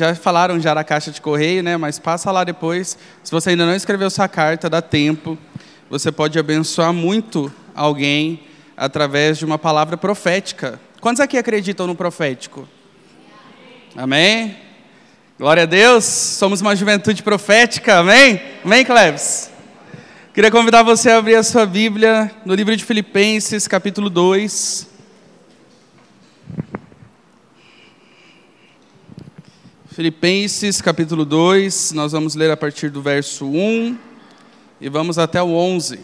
já falaram já da caixa de correio, né? Mas passa lá depois. Se você ainda não escreveu sua carta, dá tempo. Você pode abençoar muito alguém através de uma palavra profética. Quantos aqui acreditam no profético? Amém? Glória a Deus. Somos uma juventude profética. Amém? Amém, Cleves? Queria convidar você a abrir a sua Bíblia no livro de Filipenses, capítulo 2. Filipenses, capítulo 2, nós vamos ler a partir do verso 1 e vamos até o 11.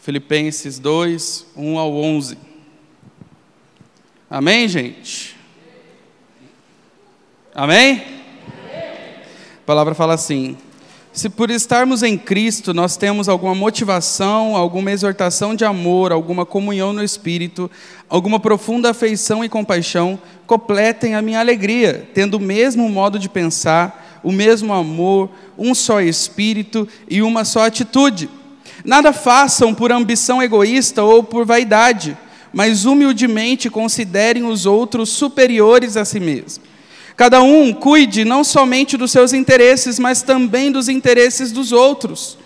Filipenses 2, 1 ao 11. Amém, gente? Amém? A palavra fala assim: se por estarmos em Cristo nós temos alguma motivação, alguma exortação de amor, alguma comunhão no Espírito, alguma profunda afeição e compaixão, completem a minha alegria, tendo o mesmo modo de pensar, o mesmo amor, um só Espírito e uma só atitude. Nada façam por ambição egoísta ou por vaidade, mas humildemente considerem os outros superiores a si mesmos. Cada um cuide não somente dos seus interesses, mas também dos interesses dos outros.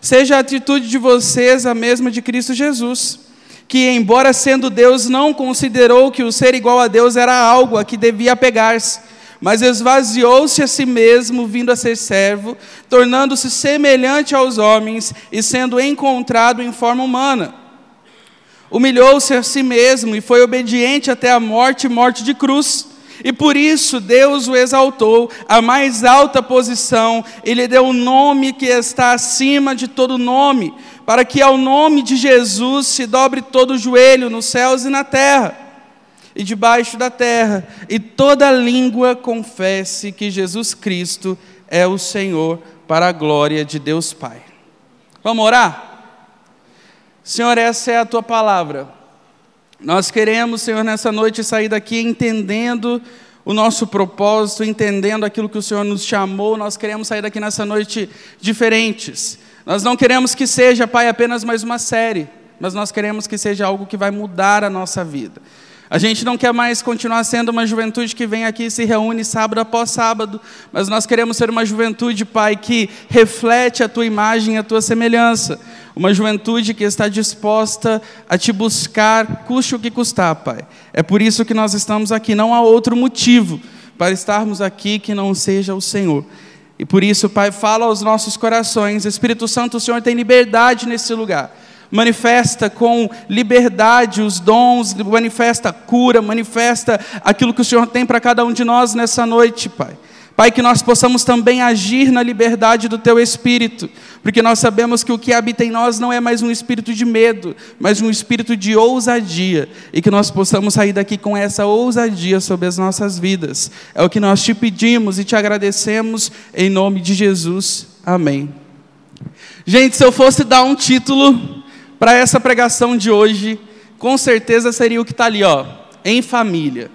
Seja a atitude de vocês a mesma de Cristo Jesus, que, embora sendo Deus, não considerou que o ser igual a Deus era algo a que devia pegar-se mas esvaziou-se a si mesmo, vindo a ser servo, tornando-se semelhante aos homens e sendo encontrado em forma humana. Humilhou-se a si mesmo e foi obediente até a morte morte de cruz. E por isso Deus o exaltou à mais alta posição, e lhe deu o um nome que está acima de todo nome, para que ao nome de Jesus se dobre todo o joelho nos céus e na terra e debaixo da terra, e toda língua confesse que Jesus Cristo é o Senhor, para a glória de Deus Pai. Vamos orar? Senhor, essa é a tua palavra. Nós queremos, Senhor, nessa noite sair daqui entendendo o nosso propósito, entendendo aquilo que o Senhor nos chamou. Nós queremos sair daqui nessa noite diferentes. Nós não queremos que seja, Pai, apenas mais uma série, mas nós queremos que seja algo que vai mudar a nossa vida. A gente não quer mais continuar sendo uma juventude que vem aqui e se reúne sábado após sábado, mas nós queremos ser uma juventude, Pai, que reflete a tua imagem a tua semelhança. Uma juventude que está disposta a te buscar, custe o que custar, Pai. É por isso que nós estamos aqui, não há outro motivo para estarmos aqui que não seja o Senhor. E por isso, Pai, fala aos nossos corações. Espírito Santo, o Senhor tem liberdade nesse lugar manifesta com liberdade os dons, manifesta a cura, manifesta aquilo que o Senhor tem para cada um de nós nessa noite, Pai. Pai, que nós possamos também agir na liberdade do Teu Espírito, porque nós sabemos que o que habita em nós não é mais um espírito de medo, mas um espírito de ousadia, e que nós possamos sair daqui com essa ousadia sobre as nossas vidas. É o que nós te pedimos e te agradecemos, em nome de Jesus. Amém. Gente, se eu fosse dar um título para essa pregação de hoje, com certeza seria o que está ali, ó, em família.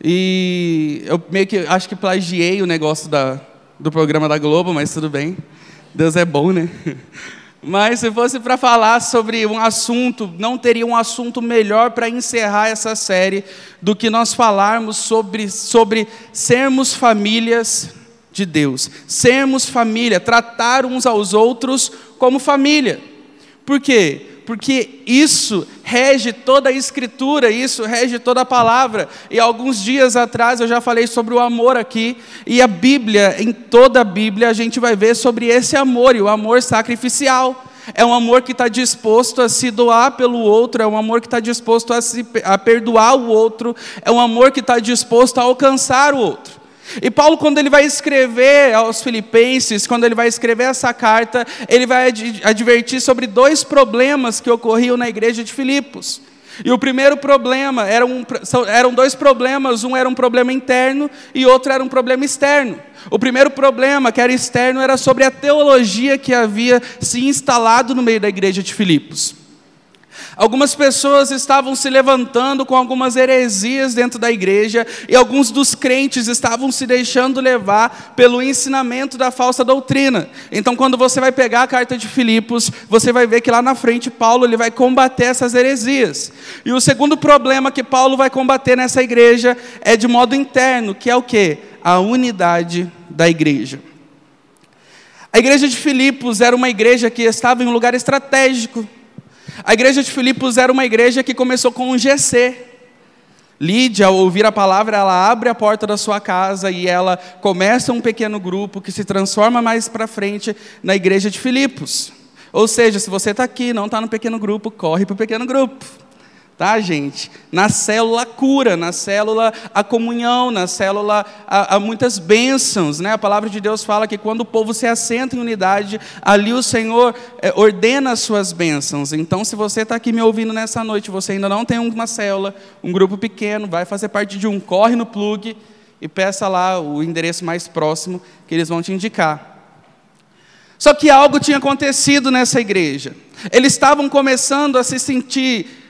E eu meio que acho que plagiei o negócio da, do programa da Globo, mas tudo bem. Deus é bom, né? Mas se fosse para falar sobre um assunto, não teria um assunto melhor para encerrar essa série do que nós falarmos sobre, sobre sermos famílias de Deus. Sermos família, tratar uns aos outros como família. Por quê? Porque isso rege toda a escritura, isso rege toda a palavra. E alguns dias atrás eu já falei sobre o amor aqui, e a Bíblia, em toda a Bíblia, a gente vai ver sobre esse amor, e o amor sacrificial. É um amor que está disposto a se doar pelo outro, é um amor que está disposto a, se, a perdoar o outro, é um amor que está disposto a alcançar o outro. E Paulo, quando ele vai escrever aos Filipenses, quando ele vai escrever essa carta, ele vai advertir sobre dois problemas que ocorriam na igreja de Filipos. E o primeiro problema, era um, eram dois problemas, um era um problema interno e outro era um problema externo. O primeiro problema, que era externo, era sobre a teologia que havia se instalado no meio da igreja de Filipos. Algumas pessoas estavam se levantando com algumas heresias dentro da igreja e alguns dos crentes estavam se deixando levar pelo ensinamento da falsa doutrina. Então, quando você vai pegar a carta de Filipos, você vai ver que lá na frente Paulo ele vai combater essas heresias. E o segundo problema que Paulo vai combater nessa igreja é de modo interno, que é o que? A unidade da igreja. A igreja de Filipos era uma igreja que estava em um lugar estratégico. A igreja de Filipos era uma igreja que começou com um GC. Lídia, ao ouvir a palavra, ela abre a porta da sua casa e ela começa um pequeno grupo que se transforma mais para frente na igreja de Filipos. Ou seja, se você está aqui, não está no pequeno grupo, corre para o pequeno grupo tá, gente? Na célula cura, na célula a comunhão, na célula há, muitas bênçãos, né? A palavra de Deus fala que quando o povo se assenta em unidade, ali o Senhor é, ordena as suas bênçãos. Então, se você está aqui me ouvindo nessa noite, você ainda não tem uma célula, um grupo pequeno, vai fazer parte de um, corre no plug e peça lá o endereço mais próximo que eles vão te indicar. Só que algo tinha acontecido nessa igreja. Eles estavam começando a se sentir a, a,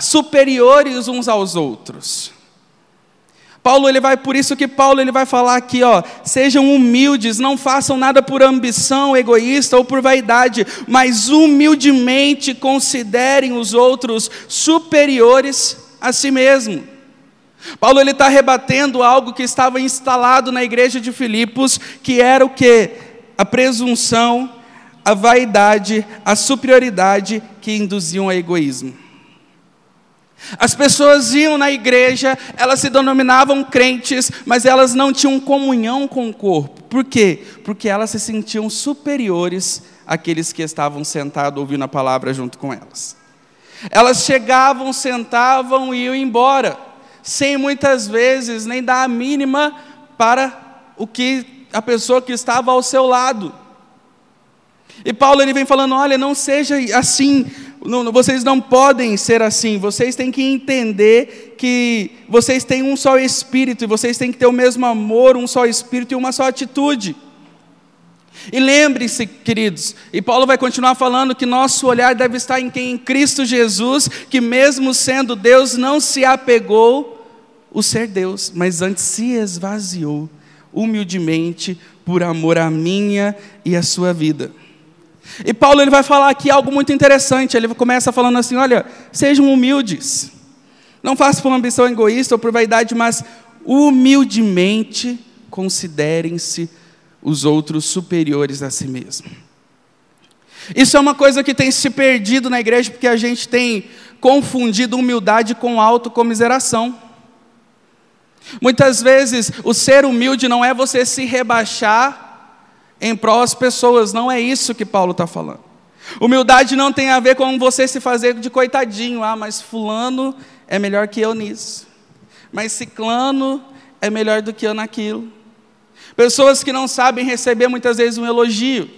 superiores uns aos outros. Paulo ele vai por isso que Paulo ele vai falar aqui, ó, sejam humildes, não façam nada por ambição egoísta ou por vaidade, mas humildemente considerem os outros superiores a si mesmo. Paulo ele está rebatendo algo que estava instalado na igreja de Filipos, que era o que a presunção, a vaidade, a superioridade que induziam ao egoísmo. As pessoas iam na igreja, elas se denominavam crentes, mas elas não tinham comunhão com o corpo. Por quê? Porque elas se sentiam superiores àqueles que estavam sentados ouvindo a palavra junto com elas. Elas chegavam, sentavam e iam embora, sem muitas vezes nem dar a mínima para o que a pessoa que estava ao seu lado. E Paulo ele vem falando: olha, não seja assim, não, vocês não podem ser assim, vocês têm que entender que vocês têm um só espírito, e vocês têm que ter o mesmo amor, um só espírito e uma só atitude. E lembre-se, queridos, e Paulo vai continuar falando que nosso olhar deve estar em quem? Em Cristo Jesus, que mesmo sendo Deus, não se apegou o ser Deus, mas antes se esvaziou humildemente por amor à minha e à sua vida. E Paulo ele vai falar aqui algo muito interessante. Ele começa falando assim: olha, sejam humildes. Não façam por ambição egoísta ou por vaidade, mas humildemente considerem-se os outros superiores a si mesmo. Isso é uma coisa que tem se perdido na igreja porque a gente tem confundido humildade com autocomiseração. Muitas vezes o ser humilde não é você se rebaixar em prol das pessoas. Não é isso que Paulo está falando. Humildade não tem a ver com você se fazer de coitadinho. Ah, mas fulano é melhor que eu nisso. Mas ciclano é melhor do que eu naquilo. Pessoas que não sabem receber muitas vezes um elogio.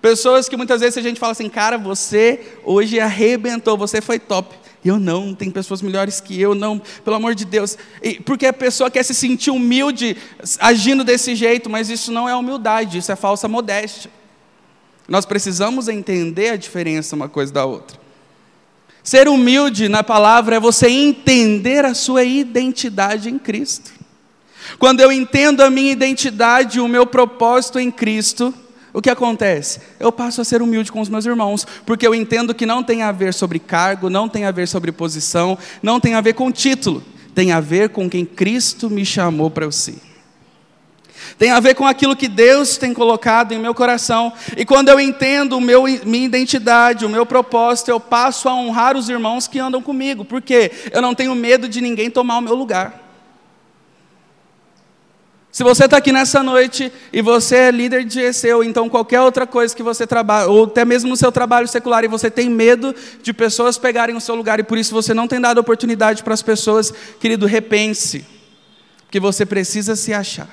Pessoas que muitas vezes a gente fala assim, cara, você hoje arrebentou, você foi top. Eu não, tem pessoas melhores que eu, não, pelo amor de Deus. Porque a pessoa quer se sentir humilde agindo desse jeito, mas isso não é humildade, isso é falsa modéstia. Nós precisamos entender a diferença uma coisa da outra. Ser humilde na palavra é você entender a sua identidade em Cristo. Quando eu entendo a minha identidade, o meu propósito em Cristo, o que acontece? Eu passo a ser humilde com os meus irmãos, porque eu entendo que não tem a ver sobre cargo, não tem a ver sobre posição, não tem a ver com título, tem a ver com quem Cristo me chamou para eu ser. Tem a ver com aquilo que Deus tem colocado em meu coração. E quando eu entendo meu, minha identidade, o meu propósito, eu passo a honrar os irmãos que andam comigo. Porque eu não tenho medo de ninguém tomar o meu lugar. Se você está aqui nessa noite e você é líder de GC, ou então qualquer outra coisa que você trabalha, ou até mesmo no seu trabalho secular, e você tem medo de pessoas pegarem o seu lugar, e por isso você não tem dado oportunidade para as pessoas, querido, repense, porque você precisa se achar.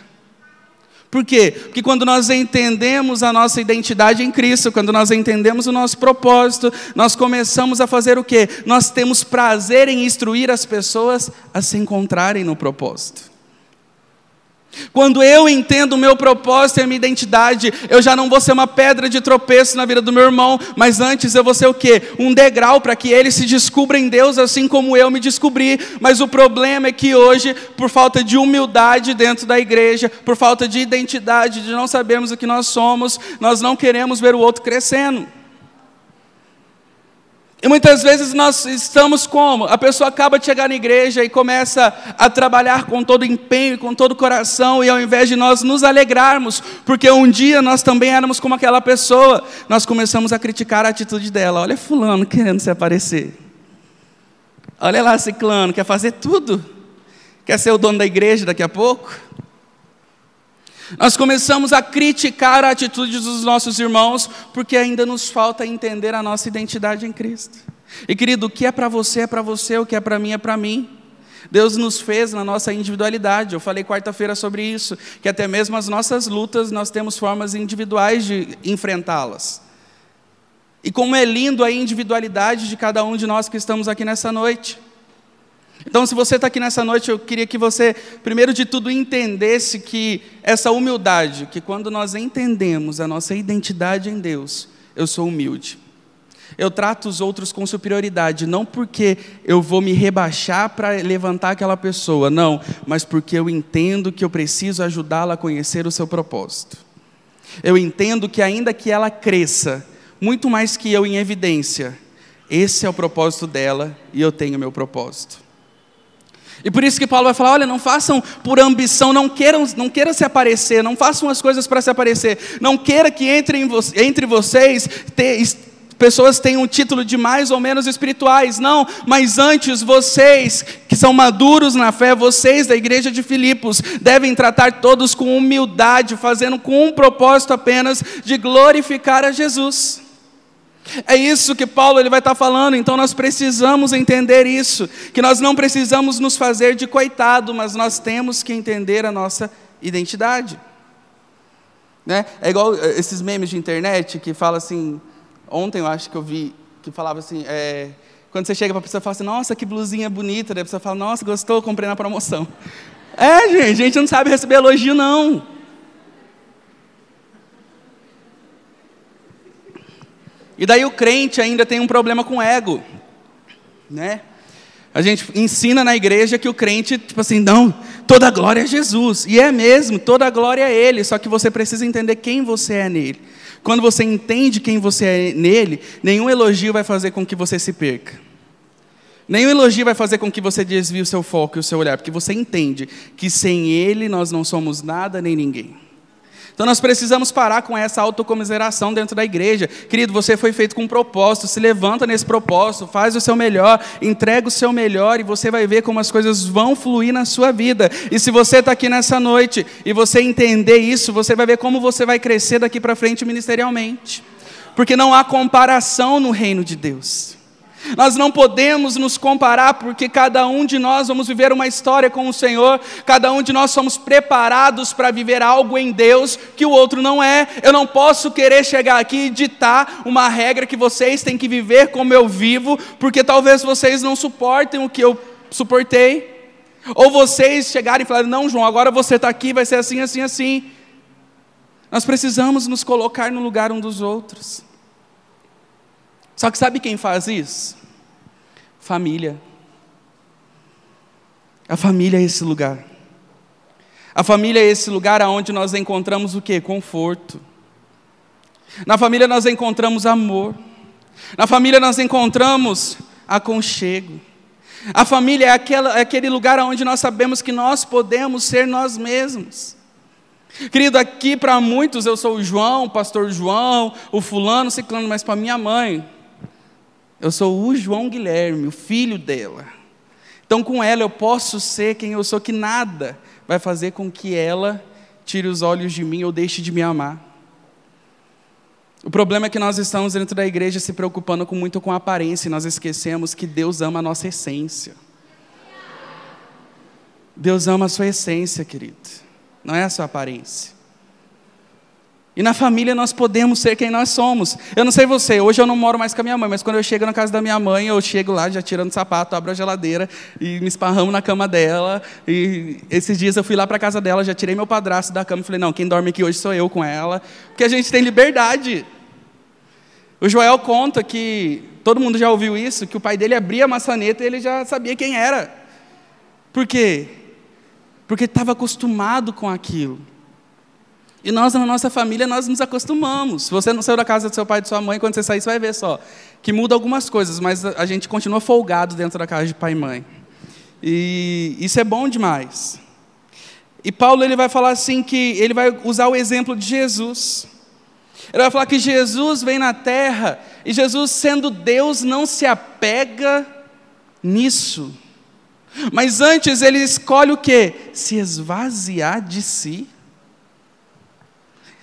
Por quê? Porque quando nós entendemos a nossa identidade em Cristo, quando nós entendemos o nosso propósito, nós começamos a fazer o quê? Nós temos prazer em instruir as pessoas a se encontrarem no propósito. Quando eu entendo o meu propósito e a minha identidade, eu já não vou ser uma pedra de tropeço na vida do meu irmão, mas antes eu vou ser o quê? Um degrau para que ele se descubra em Deus assim como eu me descobri. Mas o problema é que hoje, por falta de humildade dentro da igreja, por falta de identidade, de não sabermos o que nós somos, nós não queremos ver o outro crescendo. E muitas vezes nós estamos como? A pessoa acaba de chegar na igreja e começa a trabalhar com todo empenho, com todo coração, e ao invés de nós nos alegrarmos, porque um dia nós também éramos como aquela pessoa, nós começamos a criticar a atitude dela. Olha fulano querendo se aparecer. Olha lá ciclano, quer fazer tudo. Quer ser o dono da igreja daqui a pouco? Nós começamos a criticar a atitude dos nossos irmãos, porque ainda nos falta entender a nossa identidade em Cristo. E querido, o que é para você é para você, o que é para mim é para mim. Deus nos fez na nossa individualidade. Eu falei quarta-feira sobre isso, que até mesmo as nossas lutas nós temos formas individuais de enfrentá-las. E como é lindo a individualidade de cada um de nós que estamos aqui nessa noite. Então, se você está aqui nessa noite, eu queria que você, primeiro de tudo, entendesse que essa humildade, que quando nós entendemos a nossa identidade em Deus, eu sou humilde. Eu trato os outros com superioridade, não porque eu vou me rebaixar para levantar aquela pessoa, não, mas porque eu entendo que eu preciso ajudá-la a conhecer o seu propósito. Eu entendo que, ainda que ela cresça, muito mais que eu em evidência, esse é o propósito dela e eu tenho meu propósito. E por isso que Paulo vai falar: olha, não façam por ambição, não queiram, não queiram se aparecer, não façam as coisas para se aparecer, não queira que entre, vo entre vocês te, pessoas tenham um título de mais ou menos espirituais, não, mas antes vocês que são maduros na fé, vocês da igreja de Filipos, devem tratar todos com humildade, fazendo com um propósito apenas de glorificar a Jesus. É isso que Paulo ele vai estar falando, então nós precisamos entender isso, que nós não precisamos nos fazer de coitado, mas nós temos que entender a nossa identidade. Né? É igual eh, esses memes de internet que fala assim, ontem eu acho que eu vi, que falava assim, é, quando você chega para a pessoa e fala assim, nossa, que blusinha bonita, daí a pessoa fala, nossa, gostou, comprei na promoção. É, gente, a gente não sabe receber elogio, não. E daí o crente ainda tem um problema com ego, né? A gente ensina na igreja que o crente, tipo assim, não, toda a glória é Jesus. E é mesmo, toda a glória é Ele, só que você precisa entender quem você é nele. Quando você entende quem você é nele, nenhum elogio vai fazer com que você se perca. Nenhum elogio vai fazer com que você desvie o seu foco e o seu olhar, porque você entende que sem Ele nós não somos nada nem ninguém. Então nós precisamos parar com essa autocomiseração dentro da igreja. Querido, você foi feito com um propósito, se levanta nesse propósito, faz o seu melhor, entrega o seu melhor e você vai ver como as coisas vão fluir na sua vida. E se você está aqui nessa noite e você entender isso, você vai ver como você vai crescer daqui para frente ministerialmente. Porque não há comparação no reino de Deus. Nós não podemos nos comparar, porque cada um de nós vamos viver uma história com o Senhor, cada um de nós somos preparados para viver algo em Deus que o outro não é. Eu não posso querer chegar aqui e ditar uma regra que vocês têm que viver como eu vivo, porque talvez vocês não suportem o que eu suportei. Ou vocês chegarem e falarem: Não, João, agora você está aqui, vai ser assim, assim, assim. Nós precisamos nos colocar no lugar um dos outros. Só que sabe quem faz isso? Família. A família é esse lugar. A família é esse lugar onde nós encontramos o que? Conforto. Na família nós encontramos amor. Na família nós encontramos aconchego. A família é, aquela, é aquele lugar onde nós sabemos que nós podemos ser nós mesmos. Querido, aqui para muitos eu sou o João, o pastor João, o fulano, ciclano, mas para minha mãe, eu sou o João Guilherme, o filho dela. Então, com ela eu posso ser quem eu sou, que nada vai fazer com que ela tire os olhos de mim ou deixe de me amar. O problema é que nós estamos dentro da igreja se preocupando com, muito com a aparência e nós esquecemos que Deus ama a nossa essência. Deus ama a sua essência, querido, não é a sua aparência. E na família nós podemos ser quem nós somos. Eu não sei você, hoje eu não moro mais com a minha mãe, mas quando eu chego na casa da minha mãe, eu chego lá já tirando sapato, abro a geladeira e me esparramo na cama dela. E esses dias eu fui lá para a casa dela, já tirei meu padrasto da cama e falei: não, quem dorme aqui hoje sou eu com ela. Porque a gente tem liberdade. O Joel conta que, todo mundo já ouviu isso, que o pai dele abria a maçaneta e ele já sabia quem era. Por quê? Porque estava acostumado com aquilo. E nós, na nossa família, nós nos acostumamos. Se você não saiu da casa do seu pai e de sua mãe, quando você sair, você vai ver só. Que muda algumas coisas, mas a gente continua folgado dentro da casa de pai e mãe. E isso é bom demais. E Paulo ele vai falar assim que ele vai usar o exemplo de Jesus. Ele vai falar que Jesus vem na terra e Jesus, sendo Deus, não se apega nisso. Mas antes ele escolhe o que? Se esvaziar de si.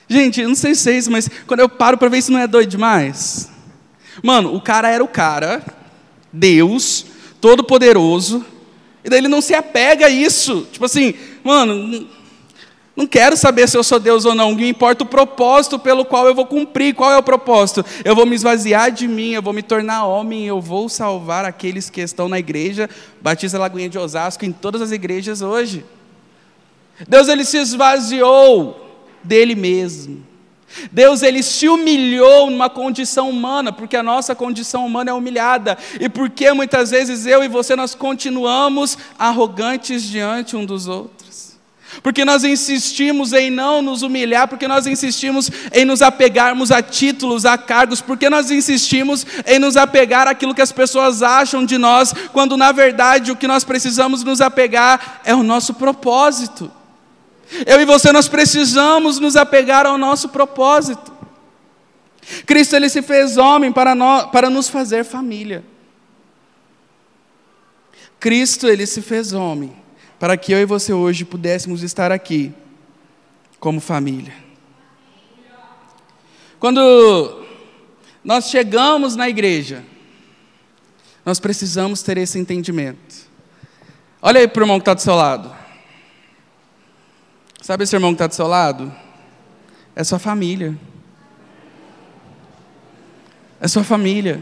Gente, eu não sei vocês, mas quando eu paro para ver isso não é doido demais. Mano, o cara era o cara, Deus, todo-poderoso, e daí ele não se apega a isso. Tipo assim, mano, não quero saber se eu sou Deus ou não, me importa o propósito pelo qual eu vou cumprir. Qual é o propósito? Eu vou me esvaziar de mim, eu vou me tornar homem, eu vou salvar aqueles que estão na igreja, Batista Lagoinha de Osasco, em todas as igrejas hoje. Deus ele se esvaziou dele mesmo. Deus ele se humilhou numa condição humana, porque a nossa condição humana é humilhada, e porque muitas vezes eu e você nós continuamos arrogantes diante um dos outros. Porque nós insistimos em não nos humilhar, porque nós insistimos em nos apegarmos a títulos, a cargos, porque nós insistimos em nos apegar àquilo que as pessoas acham de nós, quando na verdade o que nós precisamos nos apegar é o nosso propósito. Eu e você nós precisamos nos apegar ao nosso propósito. Cristo ele se fez homem para, nós, para nos fazer família. Cristo ele se fez homem para que eu e você hoje pudéssemos estar aqui como família. Quando nós chegamos na igreja, nós precisamos ter esse entendimento. Olha aí para o irmão que está do seu lado. Sabe esse irmão que está do seu lado? É sua família. É sua família.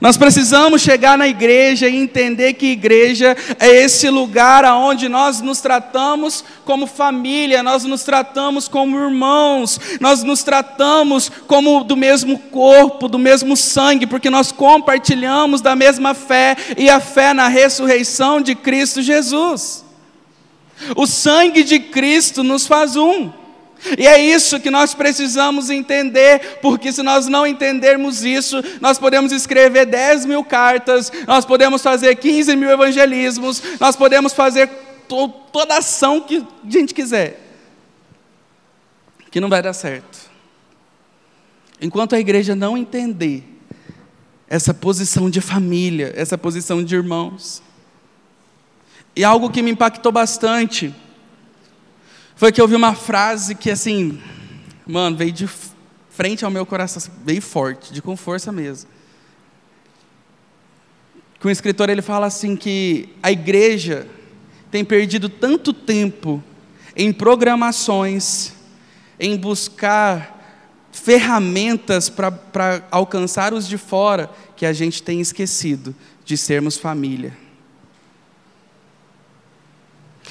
Nós precisamos chegar na igreja e entender que igreja é esse lugar aonde nós nos tratamos como família, nós nos tratamos como irmãos, nós nos tratamos como do mesmo corpo, do mesmo sangue, porque nós compartilhamos da mesma fé e a fé na ressurreição de Cristo Jesus. O sangue de Cristo nos faz um. E é isso que nós precisamos entender, porque se nós não entendermos isso, nós podemos escrever 10 mil cartas, nós podemos fazer 15 mil evangelismos, nós podemos fazer to toda ação que a gente quiser, que não vai dar certo. Enquanto a igreja não entender essa posição de família, essa posição de irmãos, e algo que me impactou bastante foi que eu vi uma frase que, assim, mano, veio de frente ao meu coração, veio forte, de com força mesmo. Que o escritor ele fala assim que a igreja tem perdido tanto tempo em programações, em buscar ferramentas para alcançar os de fora, que a gente tem esquecido de sermos família.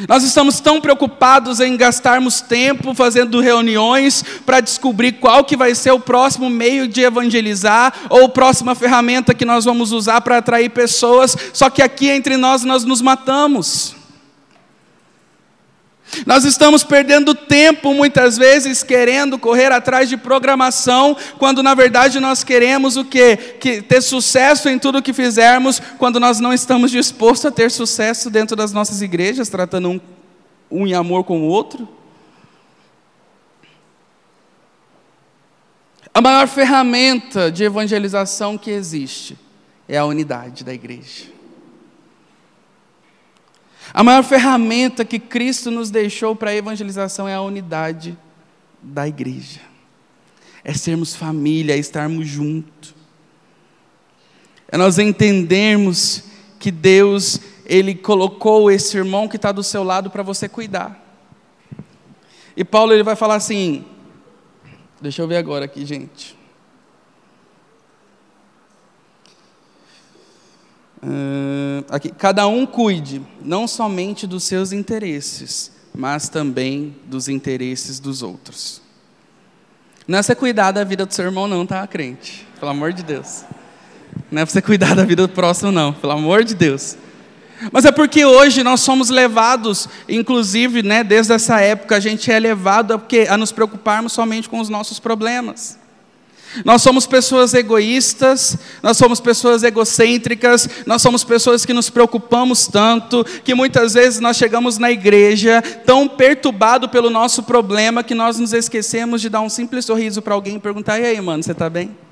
Nós estamos tão preocupados em gastarmos tempo fazendo reuniões para descobrir qual que vai ser o próximo meio de evangelizar ou a próxima ferramenta que nós vamos usar para atrair pessoas, só que aqui entre nós nós nos matamos. Nós estamos perdendo tempo muitas vezes querendo correr atrás de programação, quando na verdade nós queremos o quê? Que ter sucesso em tudo que fizermos, quando nós não estamos dispostos a ter sucesso dentro das nossas igrejas, tratando um, um em amor com o outro. A maior ferramenta de evangelização que existe é a unidade da igreja. A maior ferramenta que Cristo nos deixou para a evangelização é a unidade da igreja. É sermos família, é estarmos juntos. É nós entendermos que Deus, Ele colocou esse irmão que está do seu lado para você cuidar. E Paulo ele vai falar assim, deixa eu ver agora aqui, gente. Uh, aqui, cada um cuide não somente dos seus interesses, mas também dos interesses dos outros. Não é você cuidar da vida do seu irmão, não, tá, crente? Pelo amor de Deus. Não é você cuidar da vida do próximo, não, pelo amor de Deus. Mas é porque hoje nós somos levados, inclusive, né, desde essa época, a gente é levado a, a nos preocuparmos somente com os nossos problemas. Nós somos pessoas egoístas, nós somos pessoas egocêntricas, nós somos pessoas que nos preocupamos tanto, que muitas vezes nós chegamos na igreja tão perturbado pelo nosso problema que nós nos esquecemos de dar um simples sorriso para alguém e perguntar: e aí, mano, você está bem?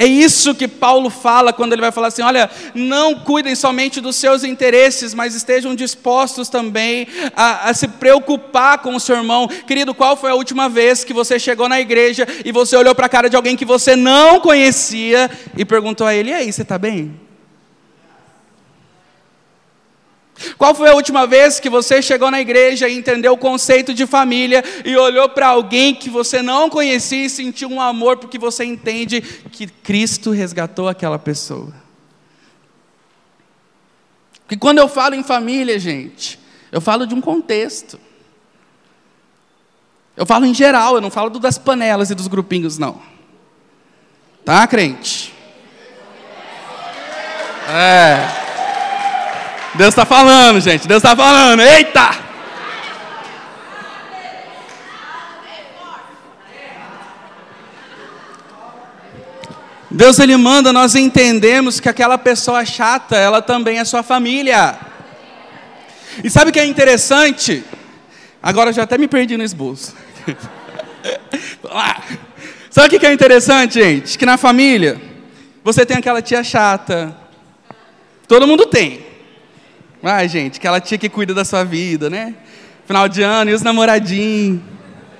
É isso que Paulo fala quando ele vai falar assim: olha, não cuidem somente dos seus interesses, mas estejam dispostos também a, a, se preocupar com o seu irmão. Querido, qual foi a última vez que você chegou na igreja e você olhou para a cara de alguém que você não conhecia e perguntou a ele: e aí, você está bem? Qual foi a última vez que você chegou na igreja e entendeu o conceito de família e olhou para alguém que você não conhecia e sentiu um amor porque você entende que Cristo resgatou aquela pessoa? Porque quando eu falo em família, gente, eu falo de um contexto. Eu falo em geral, eu não falo das panelas e dos grupinhos, não. Tá, crente? É. Deus está falando, gente. Deus está falando. Eita! Deus ele manda nós entendemos que aquela pessoa chata, ela também é sua família. E sabe o que é interessante? Agora eu já até me perdi no esboço. sabe o que é interessante, gente? Que na família você tem aquela tia chata. Todo mundo tem. Ai, gente, aquela tia que cuida da sua vida, né? Final de ano, e os namoradinhos.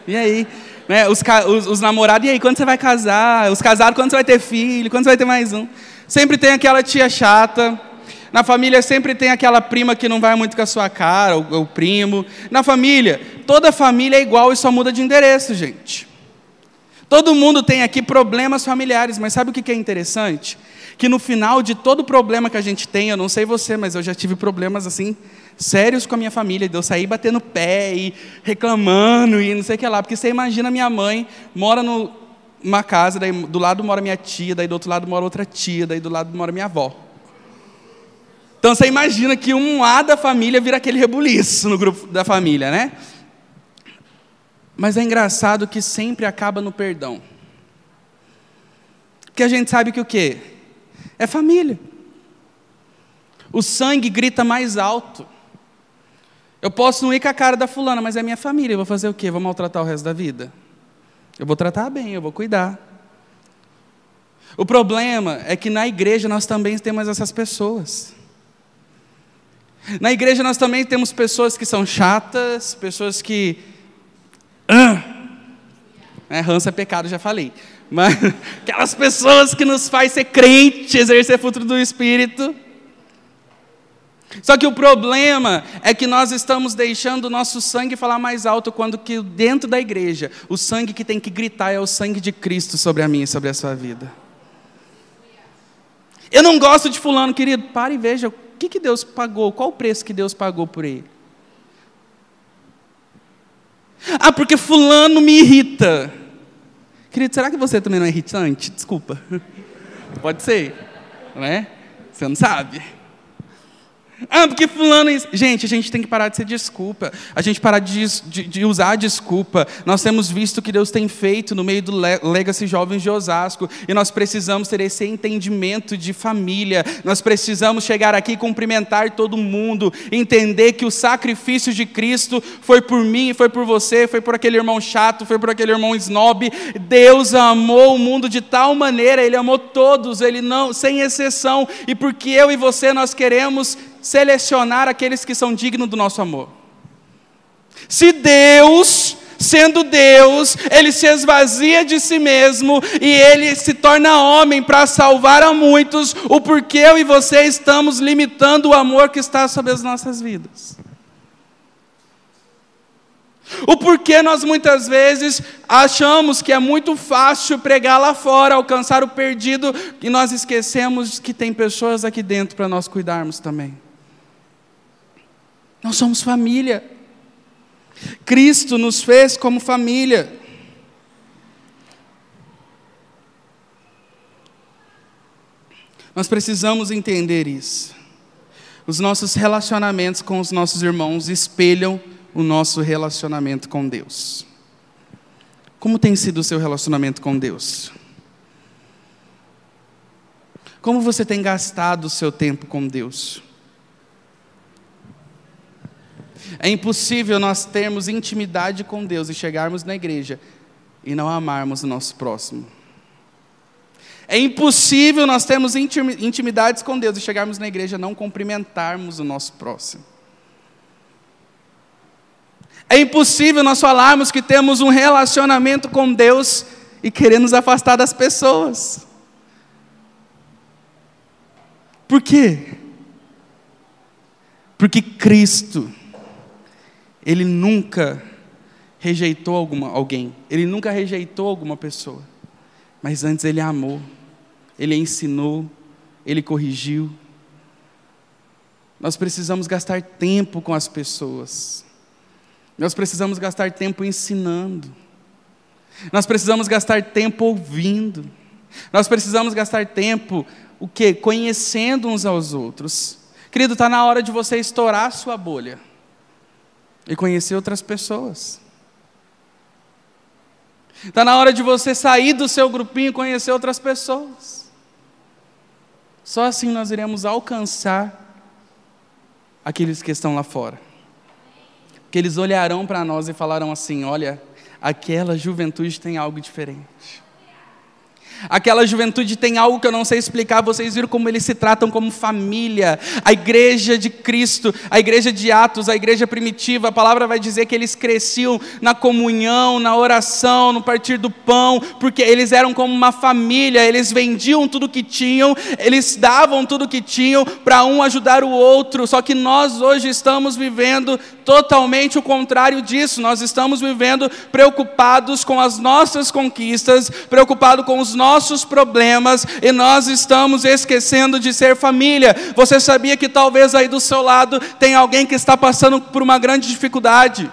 E aí? Né? Os, os, os namorados, e aí, quando você vai casar? Os casados, quando você vai ter filho? Quando você vai ter mais um? Sempre tem aquela tia chata. Na família sempre tem aquela prima que não vai muito com a sua cara, o, o primo. Na família, toda família é igual e só muda de endereço, gente. Todo mundo tem aqui problemas familiares, mas sabe o que é interessante? que no final de todo problema que a gente tem, eu não sei você, mas eu já tive problemas assim sérios com a minha família, de eu sair batendo pé e reclamando e não sei o que lá, porque você imagina minha mãe mora numa casa, daí do lado mora minha tia, daí do outro lado mora outra tia, daí do lado mora minha avó. Então você imagina que um A da família vira aquele rebuliço no grupo da família, né? Mas é engraçado que sempre acaba no perdão. Porque a gente sabe que o quê? É família. O sangue grita mais alto. Eu posso não ir com a cara da fulana, mas é minha família. Eu vou fazer o quê? Vou maltratar o resto da vida? Eu vou tratar bem, eu vou cuidar. O problema é que na igreja nós também temos essas pessoas. Na igreja nós também temos pessoas que são chatas, pessoas que. Ah, é, rança é pecado, já falei. Mas aquelas pessoas que nos faz ser crente, exercer fruto do Espírito. Só que o problema é que nós estamos deixando o nosso sangue falar mais alto quando que dentro da igreja o sangue que tem que gritar é o sangue de Cristo sobre a minha e sobre a sua vida. Eu não gosto de fulano, querido. Pare e veja o que, que Deus pagou, qual o preço que Deus pagou por ele. Ah, porque fulano me irrita. Querido, será que você também não é irritante? Desculpa. Pode ser, não é? Você não sabe. Ah, porque fulano. É gente, a gente tem que parar de ser desculpa. A gente parar de, de, de, usar desculpa. Nós temos visto o que Deus tem feito no meio do Legacy Jovens de Osasco. E nós precisamos ter esse entendimento de família. Nós precisamos chegar aqui e cumprimentar todo mundo. Entender que o sacrifício de Cristo foi por mim, foi por você, foi por aquele irmão chato, foi por aquele irmão snob. Deus amou o mundo de tal maneira, Ele amou todos, Ele não, sem exceção. E porque eu e você nós queremos selecionar aqueles que são dignos do nosso amor. Se Deus, sendo Deus, ele se esvazia de si mesmo e ele se torna homem para salvar a muitos, o porquê eu e você estamos limitando o amor que está sobre as nossas vidas. O porquê nós muitas vezes achamos que é muito fácil pregar lá fora, alcançar o perdido, e nós esquecemos que tem pessoas aqui dentro para nós cuidarmos também. Nós somos família. Cristo nos fez como família. Nós precisamos entender isso. Os nossos relacionamentos com os nossos irmãos espelham o nosso relacionamento com Deus. Como tem sido o seu relacionamento com Deus? Como você tem gastado o seu tempo com Deus? É impossível nós termos intimidade com Deus e chegarmos na igreja e não amarmos o nosso próximo. É impossível nós termos intimidades com Deus e chegarmos na igreja e não cumprimentarmos o nosso próximo. É impossível nós falarmos que temos um relacionamento com Deus e querer nos afastar das pessoas. Por quê? Porque Cristo, Ele nunca rejeitou alguma, alguém, Ele nunca rejeitou alguma pessoa, mas antes Ele amou, Ele ensinou, Ele corrigiu. Nós precisamos gastar tempo com as pessoas. Nós precisamos gastar tempo ensinando. Nós precisamos gastar tempo ouvindo. Nós precisamos gastar tempo o quê? Conhecendo uns aos outros. Querido, está na hora de você estourar a sua bolha e conhecer outras pessoas. Está na hora de você sair do seu grupinho e conhecer outras pessoas. Só assim nós iremos alcançar aqueles que estão lá fora que eles olharão para nós e falarão assim: olha, aquela juventude tem algo diferente. Aquela juventude tem algo que eu não sei explicar, vocês viram como eles se tratam como família. A igreja de Cristo, a igreja de Atos, a igreja primitiva, a palavra vai dizer que eles cresciam na comunhão, na oração, no partir do pão, porque eles eram como uma família, eles vendiam tudo que tinham, eles davam tudo que tinham para um ajudar o outro. Só que nós hoje estamos vivendo totalmente o contrário disso. Nós estamos vivendo preocupados com as nossas conquistas, preocupados com os nossos nossos problemas e nós estamos esquecendo de ser família. Você sabia que talvez aí do seu lado tem alguém que está passando por uma grande dificuldade?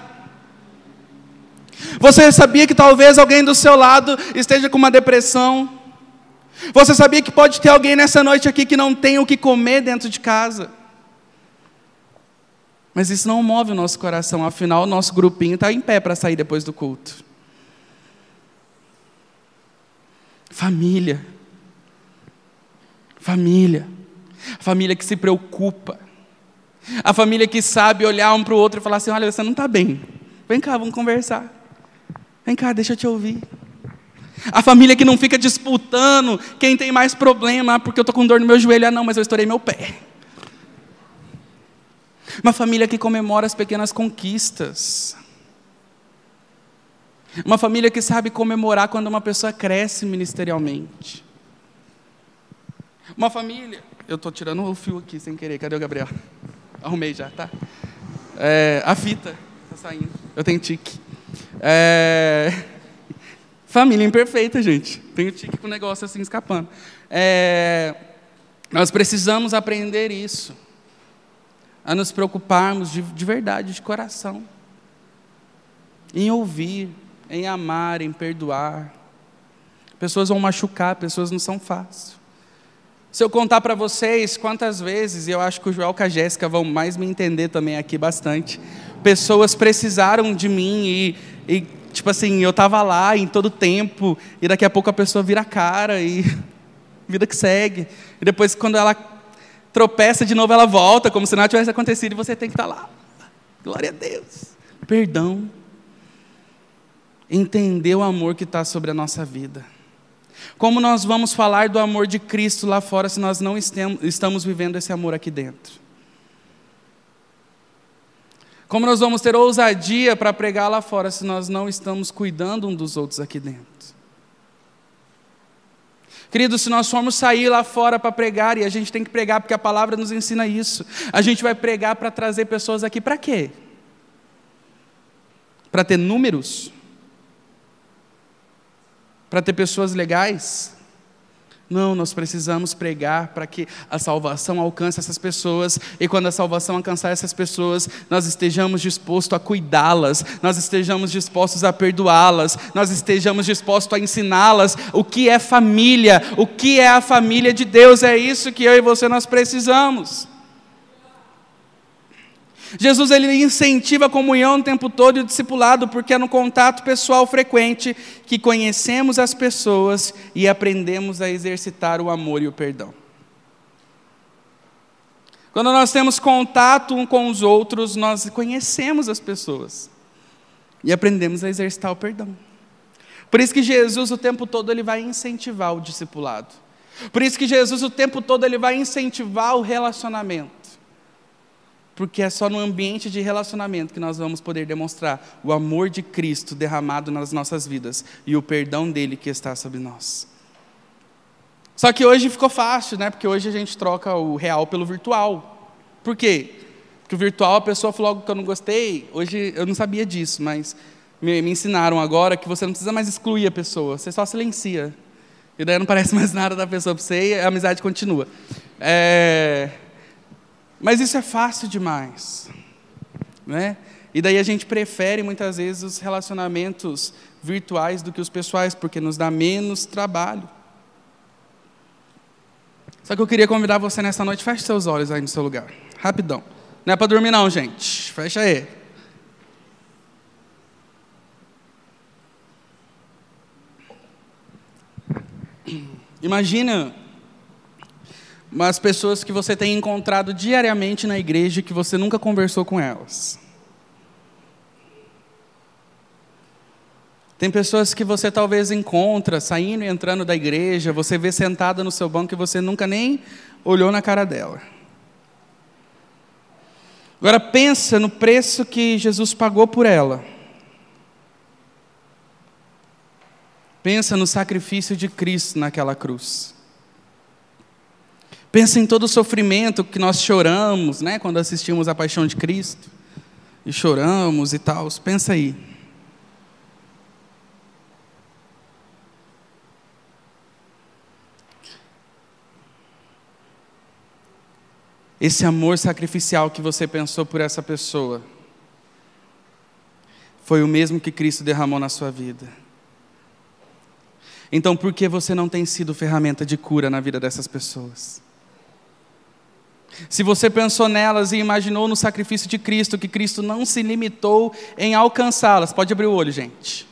Você sabia que talvez alguém do seu lado esteja com uma depressão? Você sabia que pode ter alguém nessa noite aqui que não tem o que comer dentro de casa? Mas isso não move o nosso coração, afinal, o nosso grupinho está em pé para sair depois do culto. Família. Família. Família que se preocupa. A família que sabe olhar um para o outro e falar assim: olha, você não está bem. Vem cá, vamos conversar. Vem cá, deixa eu te ouvir. A família que não fica disputando quem tem mais problema, ah, porque eu estou com dor no meu joelho, ah não, mas eu estourei meu pé. Uma família que comemora as pequenas conquistas. Uma família que sabe comemorar quando uma pessoa cresce ministerialmente. Uma família. Eu estou tirando o fio aqui sem querer. Cadê o Gabriel? Arrumei já, tá? É, a fita está saindo. Eu tenho tique. É, família imperfeita, gente. Tenho tique com o negócio assim escapando. É, nós precisamos aprender isso. A nos preocuparmos de, de verdade, de coração. Em ouvir, em amar, em perdoar. Pessoas vão machucar, pessoas não são fáceis. Se eu contar para vocês quantas vezes, e eu acho que o Joel e a Jéssica vão mais me entender também aqui bastante, pessoas precisaram de mim e, e tipo assim, eu estava lá em todo tempo, e daqui a pouco a pessoa vira a cara e vida que segue. E depois, quando ela tropeça de novo, ela volta, como se nada tivesse acontecido, e você tem que estar tá lá. Glória a Deus. Perdão entender o amor que está sobre a nossa vida. Como nós vamos falar do amor de Cristo lá fora se nós não estamos vivendo esse amor aqui dentro? Como nós vamos ter ousadia para pregar lá fora se nós não estamos cuidando um dos outros aqui dentro? Querido, se nós formos sair lá fora para pregar, e a gente tem que pregar porque a palavra nos ensina isso, a gente vai pregar para trazer pessoas aqui para quê? Para ter números? Para ter pessoas legais? Não, nós precisamos pregar para que a salvação alcance essas pessoas. E quando a salvação alcançar essas pessoas, nós estejamos dispostos a cuidá-las, nós estejamos dispostos a perdoá-las, nós estejamos dispostos a ensiná-las o que é família, o que é a família de Deus, é isso que eu e você nós precisamos. Jesus ele incentiva a comunhão o tempo todo e o discipulado, porque é no contato pessoal frequente que conhecemos as pessoas e aprendemos a exercitar o amor e o perdão. Quando nós temos contato um com os outros, nós conhecemos as pessoas e aprendemos a exercitar o perdão. Por isso que Jesus o tempo todo ele vai incentivar o discipulado. Por isso que Jesus o tempo todo ele vai incentivar o relacionamento porque é só no ambiente de relacionamento que nós vamos poder demonstrar o amor de Cristo derramado nas nossas vidas e o perdão dele que está sobre nós. Só que hoje ficou fácil, né? Porque hoje a gente troca o real pelo virtual. Por quê? Porque o virtual a pessoa falou algo que eu não gostei. Hoje eu não sabia disso, mas me, me ensinaram agora que você não precisa mais excluir a pessoa, você só silencia. E daí não parece mais nada da pessoa para você e a amizade continua. É... Mas isso é fácil demais, né? E daí a gente prefere muitas vezes os relacionamentos virtuais do que os pessoais, porque nos dá menos trabalho. Só que eu queria convidar você nessa noite, feche seus olhos aí no seu lugar, rapidão. Não é para dormir não, gente. Fecha aí. Imagina mas pessoas que você tem encontrado diariamente na igreja e que você nunca conversou com elas. Tem pessoas que você talvez encontra saindo e entrando da igreja, você vê sentada no seu banco e você nunca nem olhou na cara dela. Agora pensa no preço que Jesus pagou por ela. Pensa no sacrifício de Cristo naquela cruz. Pensa em todo o sofrimento que nós choramos, né, quando assistimos a Paixão de Cristo. E choramos e tal. Pensa aí. Esse amor sacrificial que você pensou por essa pessoa foi o mesmo que Cristo derramou na sua vida. Então, por que você não tem sido ferramenta de cura na vida dessas pessoas? Se você pensou nelas e imaginou no sacrifício de Cristo, que Cristo não se limitou em alcançá-las, pode abrir o olho, gente.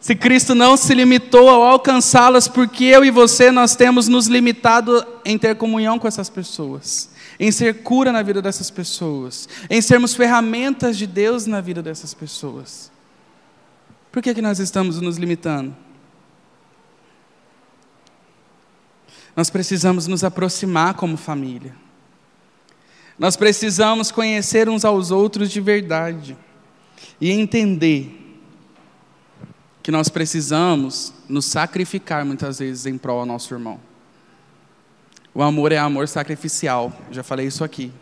Se Cristo não se limitou ao alcançá-las, porque eu e você nós temos nos limitado em ter comunhão com essas pessoas, em ser cura na vida dessas pessoas, em sermos ferramentas de Deus na vida dessas pessoas. Por que, que nós estamos nos limitando? Nós precisamos nos aproximar como família. Nós precisamos conhecer uns aos outros de verdade e entender que nós precisamos nos sacrificar muitas vezes em prol ao nosso irmão. O amor é amor sacrificial, já falei isso aqui.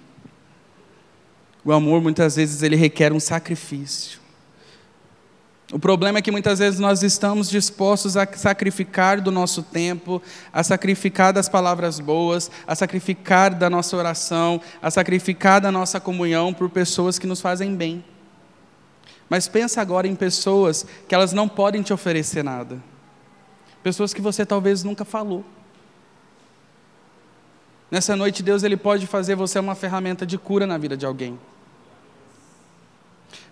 O amor muitas vezes ele requer um sacrifício. O problema é que muitas vezes nós estamos dispostos a sacrificar do nosso tempo, a sacrificar das palavras boas, a sacrificar da nossa oração, a sacrificar da nossa comunhão por pessoas que nos fazem bem. Mas pensa agora em pessoas que elas não podem te oferecer nada. Pessoas que você talvez nunca falou. Nessa noite Deus ele pode fazer você uma ferramenta de cura na vida de alguém.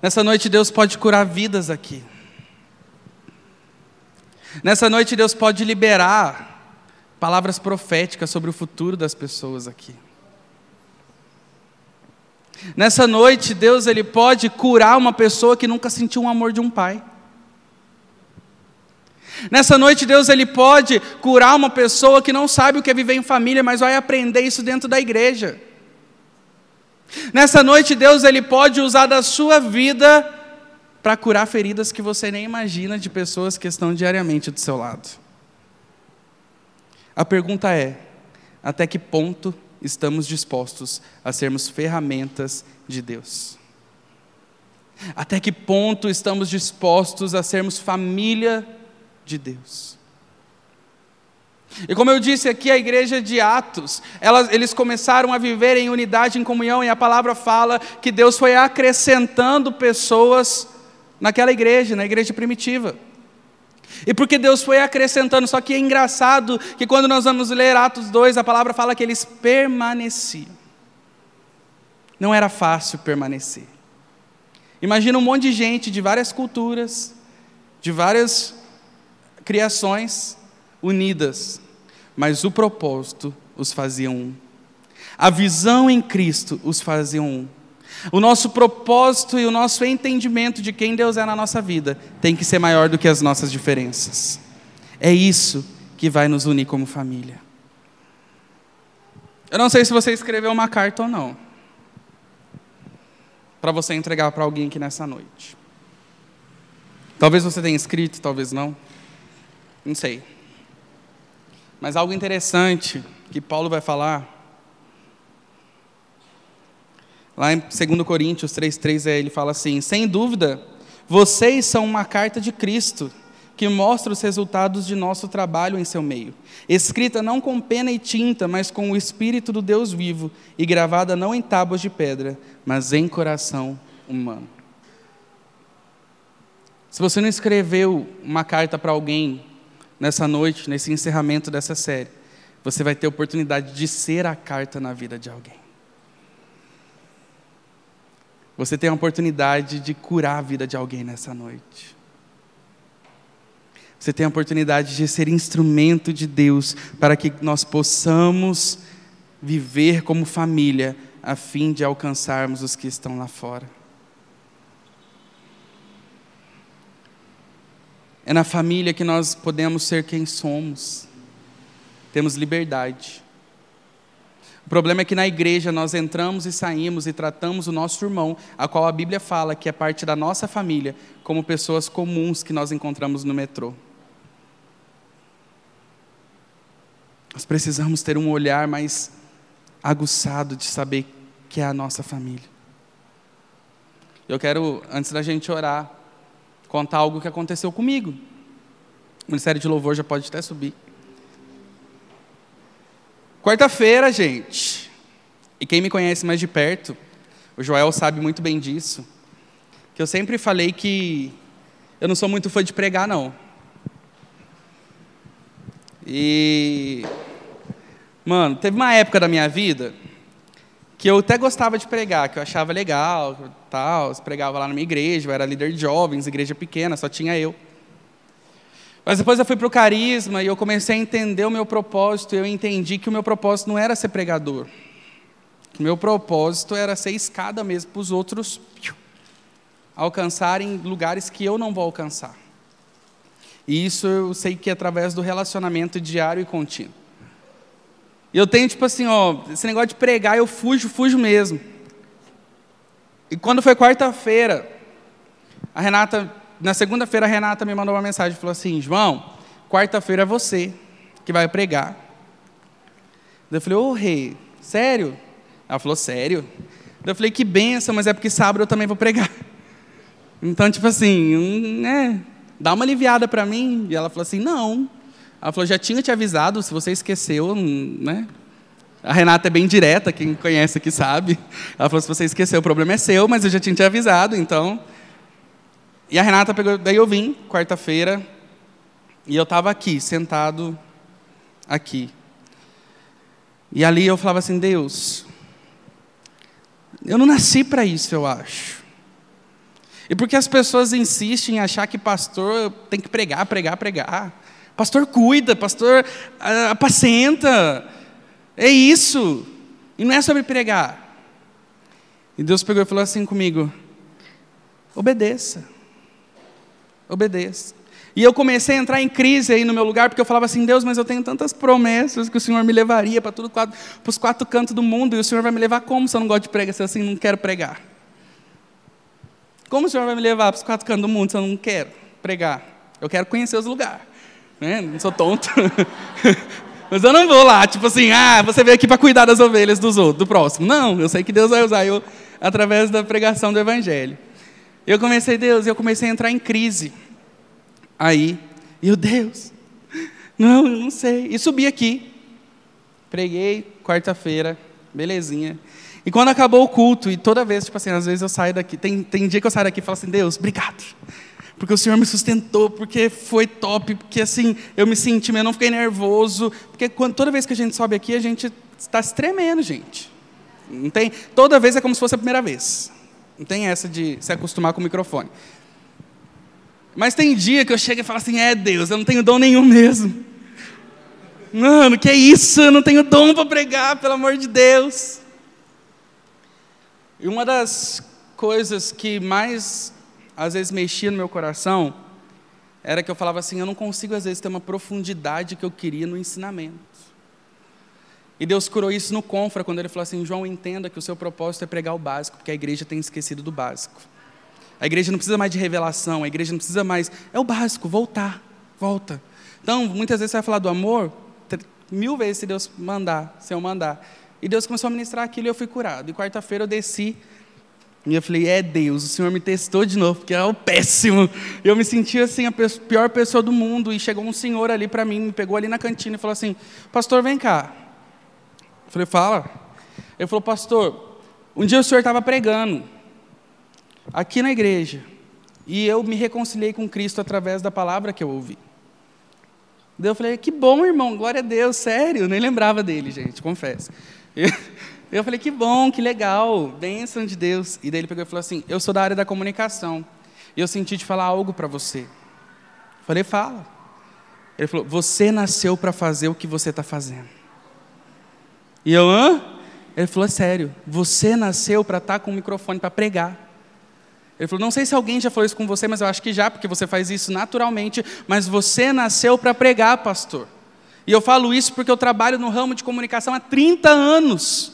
Nessa noite, Deus pode curar vidas aqui. Nessa noite, Deus pode liberar palavras proféticas sobre o futuro das pessoas aqui. Nessa noite, Deus ele pode curar uma pessoa que nunca sentiu um amor de um pai. Nessa noite, Deus ele pode curar uma pessoa que não sabe o que é viver em família, mas vai aprender isso dentro da igreja. Nessa noite, Deus ele pode usar da sua vida para curar feridas que você nem imagina de pessoas que estão diariamente do seu lado. A pergunta é: até que ponto estamos dispostos a sermos ferramentas de Deus? Até que ponto estamos dispostos a sermos família de Deus? E como eu disse aqui, a igreja de Atos, elas, eles começaram a viver em unidade, em comunhão, e a palavra fala que Deus foi acrescentando pessoas naquela igreja, na igreja primitiva. E porque Deus foi acrescentando, só que é engraçado que quando nós vamos ler Atos 2, a palavra fala que eles permaneciam. Não era fácil permanecer. Imagina um monte de gente de várias culturas, de várias criações unidas, mas o propósito os fazia um. A visão em Cristo os fazia um. O nosso propósito e o nosso entendimento de quem Deus é na nossa vida tem que ser maior do que as nossas diferenças. É isso que vai nos unir como família. Eu não sei se você escreveu uma carta ou não, para você entregar para alguém aqui nessa noite. Talvez você tenha escrito, talvez não. Não sei. Mas algo interessante que Paulo vai falar, lá em 2 Coríntios 3,3, é, ele fala assim: sem dúvida, vocês são uma carta de Cristo, que mostra os resultados de nosso trabalho em seu meio, escrita não com pena e tinta, mas com o Espírito do Deus vivo, e gravada não em tábuas de pedra, mas em coração humano. Se você não escreveu uma carta para alguém nessa noite, nesse encerramento dessa série, você vai ter oportunidade de ser a carta na vida de alguém. Você tem a oportunidade de curar a vida de alguém nessa noite. Você tem a oportunidade de ser instrumento de Deus para que nós possamos viver como família, a fim de alcançarmos os que estão lá fora. É na família que nós podemos ser quem somos. Temos liberdade. O problema é que na igreja nós entramos e saímos e tratamos o nosso irmão, a qual a Bíblia fala que é parte da nossa família, como pessoas comuns que nós encontramos no metrô. Nós precisamos ter um olhar mais aguçado de saber que é a nossa família. Eu quero, antes da gente orar, contar algo que aconteceu comigo. O Ministério de Louvor já pode até subir. Quarta-feira, gente. E quem me conhece mais de perto, o Joel sabe muito bem disso. Que eu sempre falei que eu não sou muito fã de pregar, não. E. Mano, teve uma época da minha vida que eu até gostava de pregar, que eu achava legal, tal, pregava lá na minha igreja, eu era líder de jovens, igreja pequena, só tinha eu. Mas depois eu fui para o carisma e eu comecei a entender o meu propósito, e eu entendi que o meu propósito não era ser pregador. O meu propósito era ser escada mesmo para os outros alcançarem lugares que eu não vou alcançar. E isso eu sei que é através do relacionamento diário e contínuo. E eu tenho, tipo assim, ó, esse negócio de pregar, eu fujo, fujo mesmo. E quando foi quarta-feira, a Renata, na segunda-feira, a Renata me mandou uma mensagem, falou assim, João, quarta-feira é você que vai pregar. Eu falei, ô oh, rei, sério? Ela falou, sério? Eu falei, que benção, mas é porque sábado eu também vou pregar. Então, tipo assim, né, dá uma aliviada para mim. E ela falou assim, não, ela falou: já tinha te avisado, se você esqueceu, né? A Renata é bem direta, quem conhece aqui sabe. Ela falou: se você esqueceu, o problema é seu, mas eu já tinha te avisado, então. E a Renata pegou, daí eu vim, quarta-feira, e eu estava aqui, sentado aqui. E ali eu falava assim: Deus, eu não nasci para isso, eu acho. E porque as pessoas insistem em achar que pastor tem que pregar, pregar, pregar. Pastor cuida, pastor apacenta. É isso. E não é sobre pregar. E Deus pegou e falou assim comigo: obedeça. Obedeça. E eu comecei a entrar em crise aí no meu lugar, porque eu falava assim: Deus, mas eu tenho tantas promessas que o Senhor me levaria para os quatro cantos do mundo, e o Senhor vai me levar como se eu não gosto de pregar, se eu assim não quero pregar? Como o Senhor vai me levar para os quatro cantos do mundo se eu não quero pregar? Eu quero conhecer os lugares né? Não sou tonto. Mas eu não vou lá, tipo assim, ah, você veio aqui para cuidar das ovelhas dos outros, do próximo. Não, eu sei que Deus vai usar eu através da pregação do Evangelho. Eu comecei, Deus, eu comecei a entrar em crise. Aí, eu, Deus, não, eu não sei. E subi aqui. Preguei quarta-feira, belezinha. E quando acabou o culto, e toda vez, tipo assim, às vezes eu saio daqui, tem, tem dia que eu saio daqui e falo assim, Deus, obrigado. Porque o Senhor me sustentou, porque foi top, porque assim, eu me senti, eu não fiquei nervoso. Porque quando, toda vez que a gente sobe aqui, a gente está se tremendo, gente. Não tem, toda vez é como se fosse a primeira vez. Não tem essa de se acostumar com o microfone. Mas tem dia que eu chego e falo assim: é Deus, eu não tenho dom nenhum mesmo. Mano, que é isso? Eu não tenho dom para pregar, pelo amor de Deus. E uma das coisas que mais às vezes mexia no meu coração era que eu falava assim: eu não consigo às vezes ter uma profundidade que eu queria no ensinamento. E Deus curou isso no Confra, quando ele falou assim: João, entenda que o seu propósito é pregar o básico, porque a igreja tem esquecido do básico. A igreja não precisa mais de revelação, a igreja não precisa mais. É o básico, voltar, volta. Então, muitas vezes você vai falar do amor, mil vezes se Deus mandar, se eu mandar. E Deus começou a ministrar aquilo e eu fui curado. E quarta-feira eu desci e eu falei, é Deus, o Senhor me testou de novo, porque é o péssimo. Eu me senti assim, a pior pessoa do mundo. E chegou um senhor ali para mim, me pegou ali na cantina e falou assim: Pastor, vem cá. Eu falei, fala. Ele falou, Pastor, um dia o senhor estava pregando aqui na igreja. E eu me reconciliei com Cristo através da palavra que eu ouvi. Daí eu falei, que bom, irmão, glória a Deus, sério. Eu nem lembrava dele, gente, confesso. Eu falei, que bom, que legal, bênção de Deus. E daí ele pegou e falou assim: Eu sou da área da comunicação. E eu senti de falar algo para você. Eu falei, fala. Ele falou: Você nasceu para fazer o que você está fazendo. E eu, hã? Ele falou: é Sério, você nasceu para estar tá com o microfone para pregar. Ele falou: Não sei se alguém já falou isso com você, mas eu acho que já, porque você faz isso naturalmente. Mas você nasceu para pregar, pastor. E eu falo isso porque eu trabalho no ramo de comunicação há 30 anos.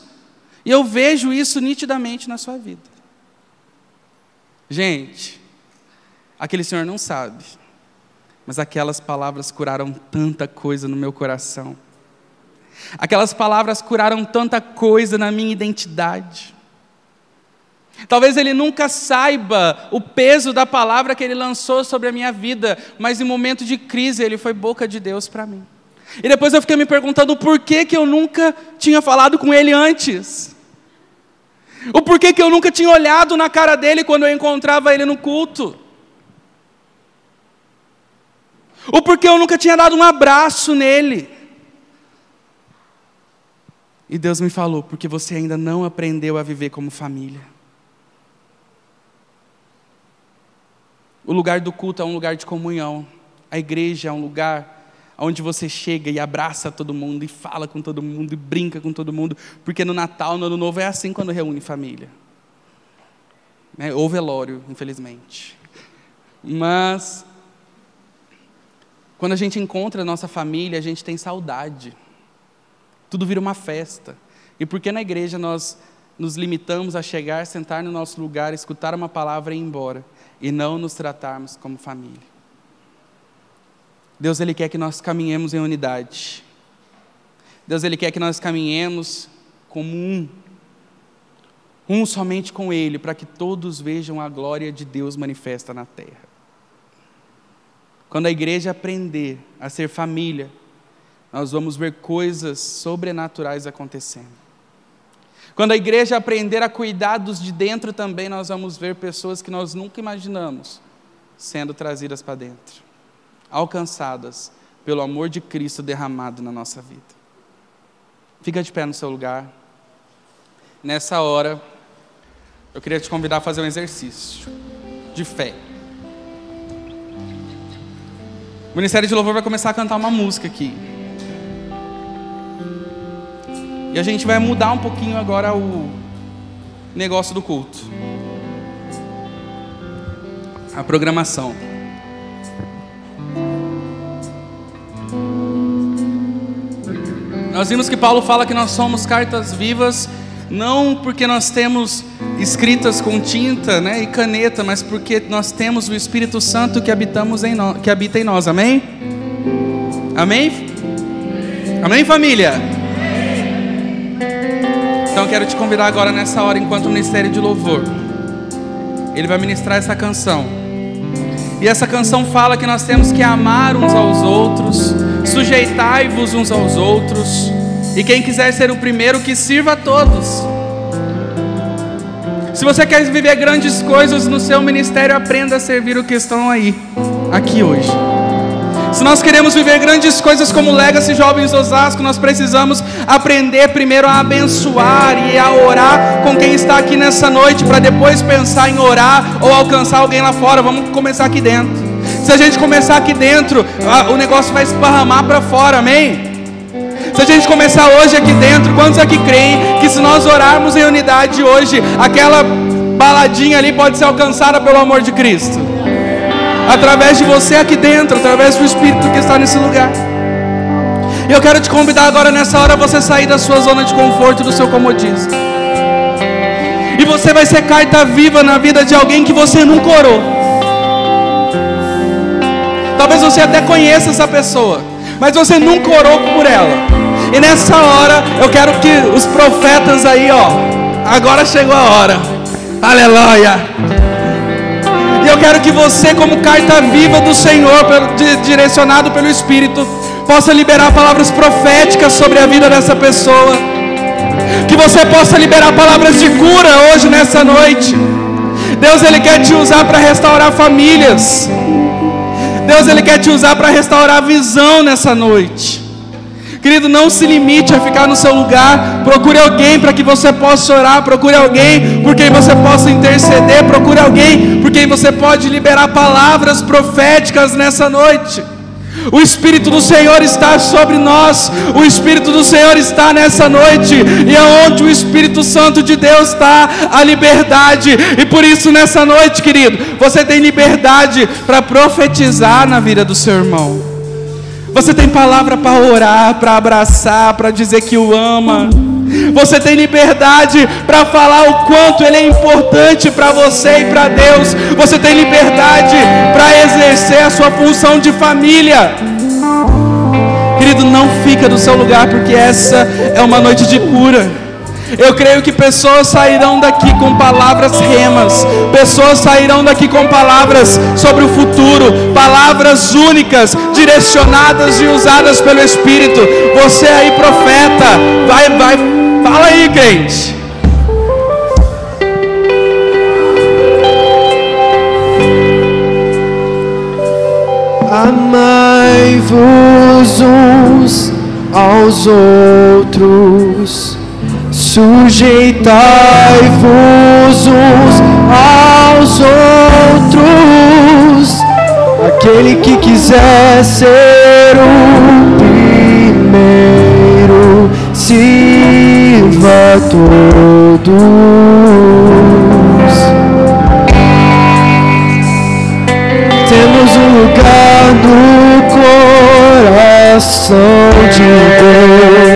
E eu vejo isso nitidamente na sua vida. Gente, aquele senhor não sabe, mas aquelas palavras curaram tanta coisa no meu coração. Aquelas palavras curaram tanta coisa na minha identidade. Talvez ele nunca saiba o peso da palavra que ele lançou sobre a minha vida, mas em momento de crise ele foi boca de Deus para mim. E depois eu fiquei me perguntando por que, que eu nunca tinha falado com ele antes. O porquê que eu nunca tinha olhado na cara dele quando eu encontrava ele no culto. O porquê eu nunca tinha dado um abraço nele. E Deus me falou, porque você ainda não aprendeu a viver como família. O lugar do culto é um lugar de comunhão. A igreja é um lugar onde você chega e abraça todo mundo, e fala com todo mundo, e brinca com todo mundo, porque no Natal, no Ano Novo é assim quando reúne família. Né? Ou velório, infelizmente. Mas, quando a gente encontra a nossa família, a gente tem saudade. Tudo vira uma festa. E por que na igreja nós nos limitamos a chegar, sentar no nosso lugar, escutar uma palavra e ir embora, e não nos tratarmos como família? Deus ele quer que nós caminhemos em unidade. Deus ele quer que nós caminhemos como um, um somente com Ele, para que todos vejam a glória de Deus manifesta na terra. Quando a igreja aprender a ser família, nós vamos ver coisas sobrenaturais acontecendo. Quando a igreja aprender a cuidar dos de dentro também, nós vamos ver pessoas que nós nunca imaginamos sendo trazidas para dentro alcançadas pelo amor de Cristo derramado na nossa vida. Fica de pé no seu lugar. Nessa hora, eu queria te convidar a fazer um exercício de fé. O Ministério de Louvor vai começar a cantar uma música aqui. E a gente vai mudar um pouquinho agora o negócio do culto. A programação. Nós vimos que Paulo fala que nós somos cartas vivas, não porque nós temos escritas com tinta né, e caneta, mas porque nós temos o Espírito Santo que, habitamos em no, que habita em nós. Amém? Amém? Amém, família? Então eu quero te convidar agora nessa hora, enquanto o Ministério de Louvor, ele vai ministrar essa canção. E essa canção fala que nós temos que amar uns aos outros, sujeitai-vos uns aos outros, e quem quiser ser o primeiro, que sirva a todos. Se você quer viver grandes coisas no seu ministério, aprenda a servir o que estão aí, aqui hoje. Se nós queremos viver grandes coisas como Legacy Jovens Osasco, nós precisamos aprender primeiro a abençoar e a orar com quem está aqui nessa noite, para depois pensar em orar ou alcançar alguém lá fora. Vamos começar aqui dentro. Se a gente começar aqui dentro, o negócio vai esparramar para fora, amém? Se a gente começar hoje aqui dentro, quantos aqui creem que se nós orarmos em unidade hoje, aquela baladinha ali pode ser alcançada pelo amor de Cristo? Através de você aqui dentro, através do Espírito que está nesse lugar. Eu quero te convidar agora nessa hora você sair da sua zona de conforto, do seu comodismo. E você vai ser carta viva na vida de alguém que você nunca orou. Talvez você até conheça essa pessoa, mas você nunca orou por ela. E nessa hora eu quero que os profetas aí, ó, agora chegou a hora. Aleluia. E eu quero que você, como carta viva do Senhor, direcionado pelo Espírito, possa liberar palavras proféticas sobre a vida dessa pessoa. Que você possa liberar palavras de cura hoje, nessa noite. Deus, Ele quer te usar para restaurar famílias. Deus, Ele quer te usar para restaurar a visão nessa noite. Querido, não se limite a ficar no seu lugar. Procure alguém para que você possa orar. Procure alguém por quem você possa interceder. Procure alguém por quem você pode liberar palavras proféticas nessa noite. O Espírito do Senhor está sobre nós. O Espírito do Senhor está nessa noite. E aonde o Espírito Santo de Deus está, a liberdade. E por isso, nessa noite, querido, você tem liberdade para profetizar na vida do seu irmão. Você tem palavra para orar, para abraçar, para dizer que o ama. Você tem liberdade para falar o quanto ele é importante para você e para Deus. Você tem liberdade para exercer a sua função de família. Querido, não fica do seu lugar, porque essa é uma noite de cura. Eu creio que pessoas sairão daqui com palavras remas, pessoas sairão daqui com palavras sobre o futuro, palavras únicas, direcionadas e usadas pelo Espírito. Você aí, profeta, vai, vai, fala aí, crente. Amai-vos uns aos outros Sujeitai-vos uns aos outros. Aquele que quiser ser o primeiro, sirva todos. Temos um lugar no coração de Deus